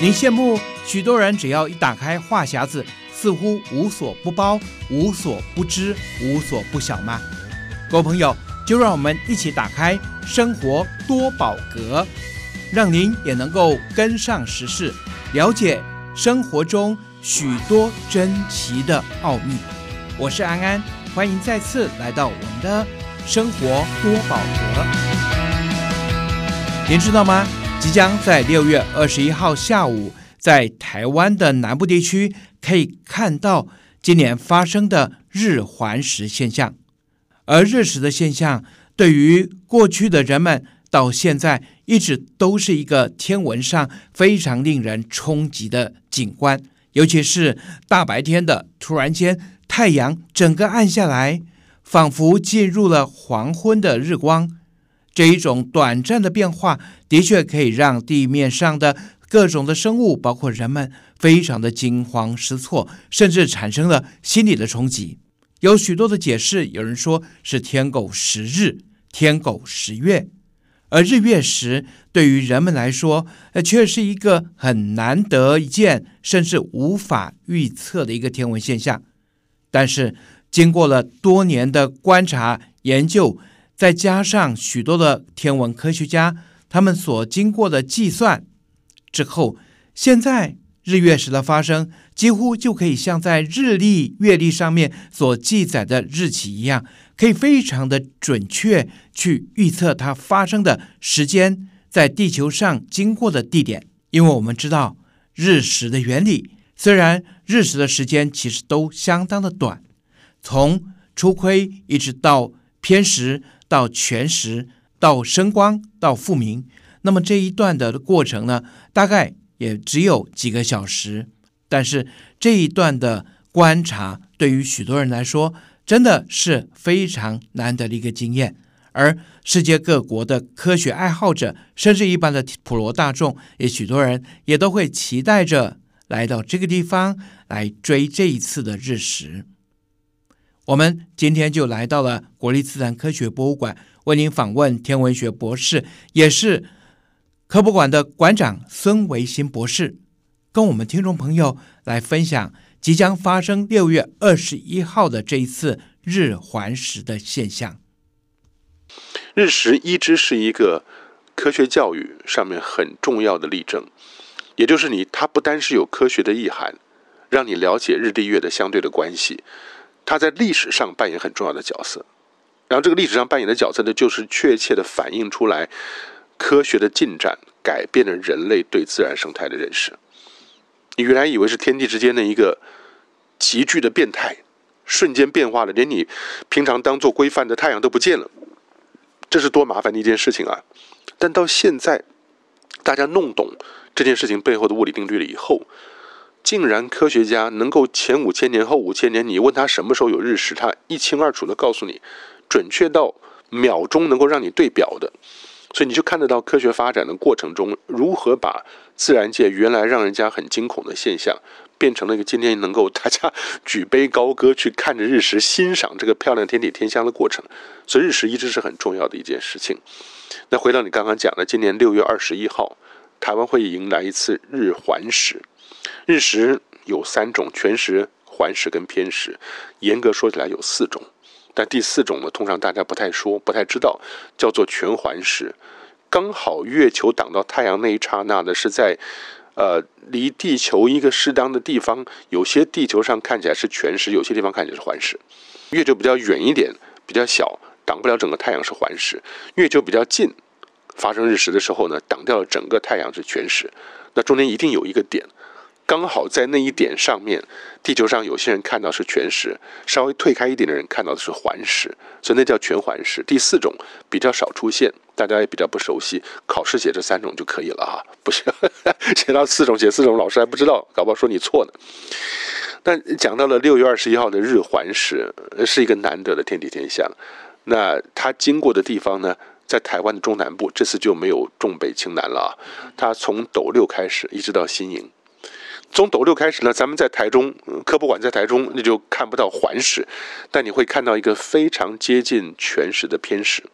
您羡慕许多人只要一打开话匣子，似乎无所不包、无所不知、无所不晓吗？各位朋友，就让我们一起打开生活多宝格，让您也能够跟上时事，了解生活中许多珍奇的奥秘。我是安安，欢迎再次来到我们的生活多宝格。您知道吗？即将在六月二十一号下午，在台湾的南部地区可以看到今年发生的日环食现象。而日食的现象，对于过去的人们到现在一直都是一个天文上非常令人冲击的景观，尤其是大白天的，突然间太阳整个暗下来，仿佛进入了黄昏的日光。这一种短暂的变化，的确可以让地面上的各种的生物，包括人们，非常的惊慌失措，甚至产生了心理的冲击。有许多的解释，有人说是天狗食日，天狗食月，而日月食对于人们来说，呃，却是一个很难得一见，甚至无法预测的一个天文现象。但是，经过了多年的观察研究，再加上许多的天文科学家，他们所经过的计算之后，现在日月食的发生，几乎就可以像在日历、月历上面所记载的日期一样，可以非常的准确去预测它发生的时间，在地球上经过的地点。因为我们知道日食的原理，虽然日食的时间其实都相当的短，从初亏一直到偏食。到全食，到升光，到复明，那么这一段的过程呢，大概也只有几个小时。但是这一段的观察，对于许多人来说，真的是非常难得的一个经验。而世界各国的科学爱好者，甚至一般的普罗大众，也许多人也都会期待着来到这个地方来追这一次的日食。我们今天就来到了国立自然科学博物馆，为您访问天文学博士，也是科博馆的馆长孙维新博士，跟我们听众朋友来分享即将发生六月二十一号的这一次日环食的现象。日食一直是一个科学教育上面很重要的例证，也就是你它不单是有科学的意涵，让你了解日地月的相对的关系。它在历史上扮演很重要的角色，然后这个历史上扮演的角色呢，就是确切的反映出来科学的进展改变了人类对自然生态的认识。你原来以为是天地之间的一个急剧的变态，瞬间变化了，连你平常当做规范的太阳都不见了，这是多麻烦的一件事情啊！但到现在，大家弄懂这件事情背后的物理定律了以后。竟然科学家能够前五千年后五千年，你问他什么时候有日食，他一清二楚地告诉你，准确到秒钟能够让你对表的，所以你就看得到科学发展的过程中，如何把自然界原来让人家很惊恐的现象，变成了一个今天能够大家举杯高歌去看着日食，欣赏这个漂亮天体天象的过程。所以日食一直是很重要的一件事情。那回到你刚刚讲的，今年六月二十一号，台湾会迎来一次日环食。日食有三种：全食、环食跟偏食。严格说起来有四种，但第四种呢，通常大家不太说、不太知道，叫做全环食。刚好月球挡到太阳那一刹那呢，是在呃离地球一个适当的地方。有些地球上看起来是全食，有些地方看起来是环食。月球比较远一点，比较小，挡不了整个太阳是环食。月球比较近，发生日食的时候呢，挡掉了整个太阳是全食。那中间一定有一个点。刚好在那一点上面，地球上有些人看到是全食，稍微退开一点的人看到的是环食，所以那叫全环食。第四种比较少出现，大家也比较不熟悉，考试写这三种就可以了哈，不行，写到四种写四种，老师还不知道，搞不好说你错呢。但讲到了六月二十一号的日环食，是一个难得的天体天象。那它经过的地方呢，在台湾的中南部，这次就没有重北轻南了啊，它从斗六开始一直到新营。从斗六开始呢，咱们在台中科博馆在台中，那就看不到环食，但你会看到一个非常接近全食的偏食，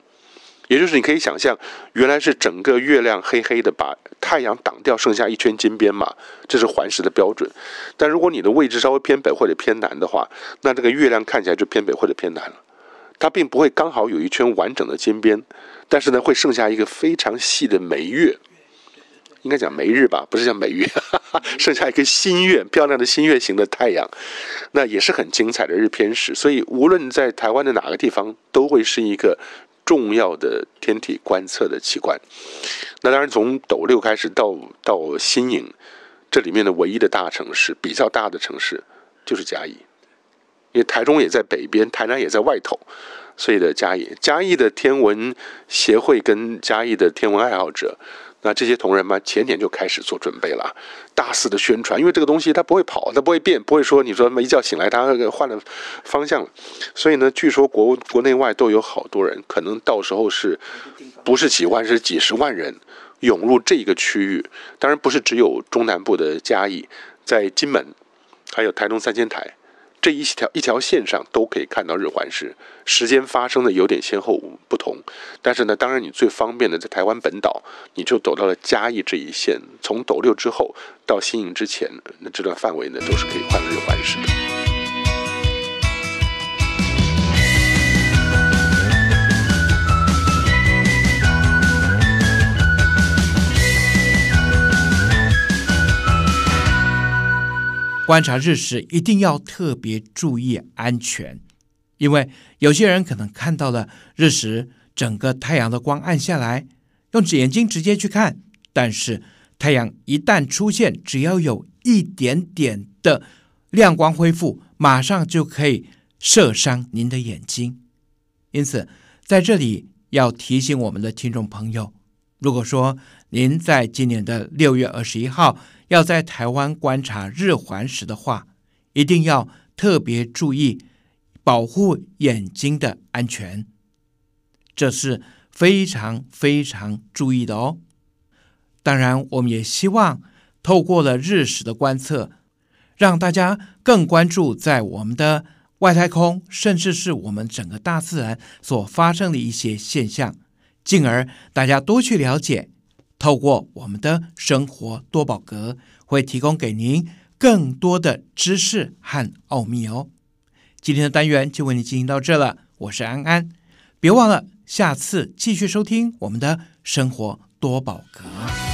也也就是你可以想象，原来是整个月亮黑黑的，把太阳挡掉，剩下一圈金边嘛，这是环食的标准。但如果你的位置稍微偏北或者偏南的话，那这个月亮看起来就偏北或者偏南了。它并不会刚好有一圈完整的金边，但是呢，会剩下一个非常细的眉月，应该讲眉日吧，不是叫眉月，剩下一个新月，漂亮的新月形的太阳，那也是很精彩的日偏食。所以无论在台湾的哪个地方，都会是一个。重要的天体观测的器官，那当然从斗六开始到到新营，这里面的唯一的大城市，比较大的城市就是嘉义，因为台中也在北边，台南也在外头，所以的嘉义，嘉义的天文协会跟嘉义的天文爱好者。那这些同仁们前年就开始做准备了，大肆的宣传，因为这个东西它不会跑，它不会变，不会说你说一觉醒来它换了方向了，所以呢，据说国国内外都有好多人，可能到时候是不是几万，是几十万人涌入这个区域。当然不是只有中南部的嘉义，在金门，还有台东三千台。这一条一条线上都可以看到日环食，时间发生的有点先后不同，但是呢，当然你最方便的在台湾本岛，你就走到了嘉义这一线，从斗六之后到新营之前，那这段范围呢都是可以看到日环食的。观察日食一定要特别注意安全，因为有些人可能看到了日食，整个太阳的光暗下来，用眼睛直接去看，但是太阳一旦出现，只要有一点点的亮光恢复，马上就可以射伤您的眼睛。因此，在这里要提醒我们的听众朋友，如果说您在今年的六月二十一号，要在台湾观察日环食的话，一定要特别注意保护眼睛的安全，这是非常非常注意的哦。当然，我们也希望透过了日食的观测，让大家更关注在我们的外太空，甚至是我们整个大自然所发生的一些现象，进而大家多去了解。透过我们的生活多宝格，会提供给您更多的知识和奥秘哦。今天的单元就为你进行到这了，我是安安，别忘了下次继续收听我们的生活多宝格。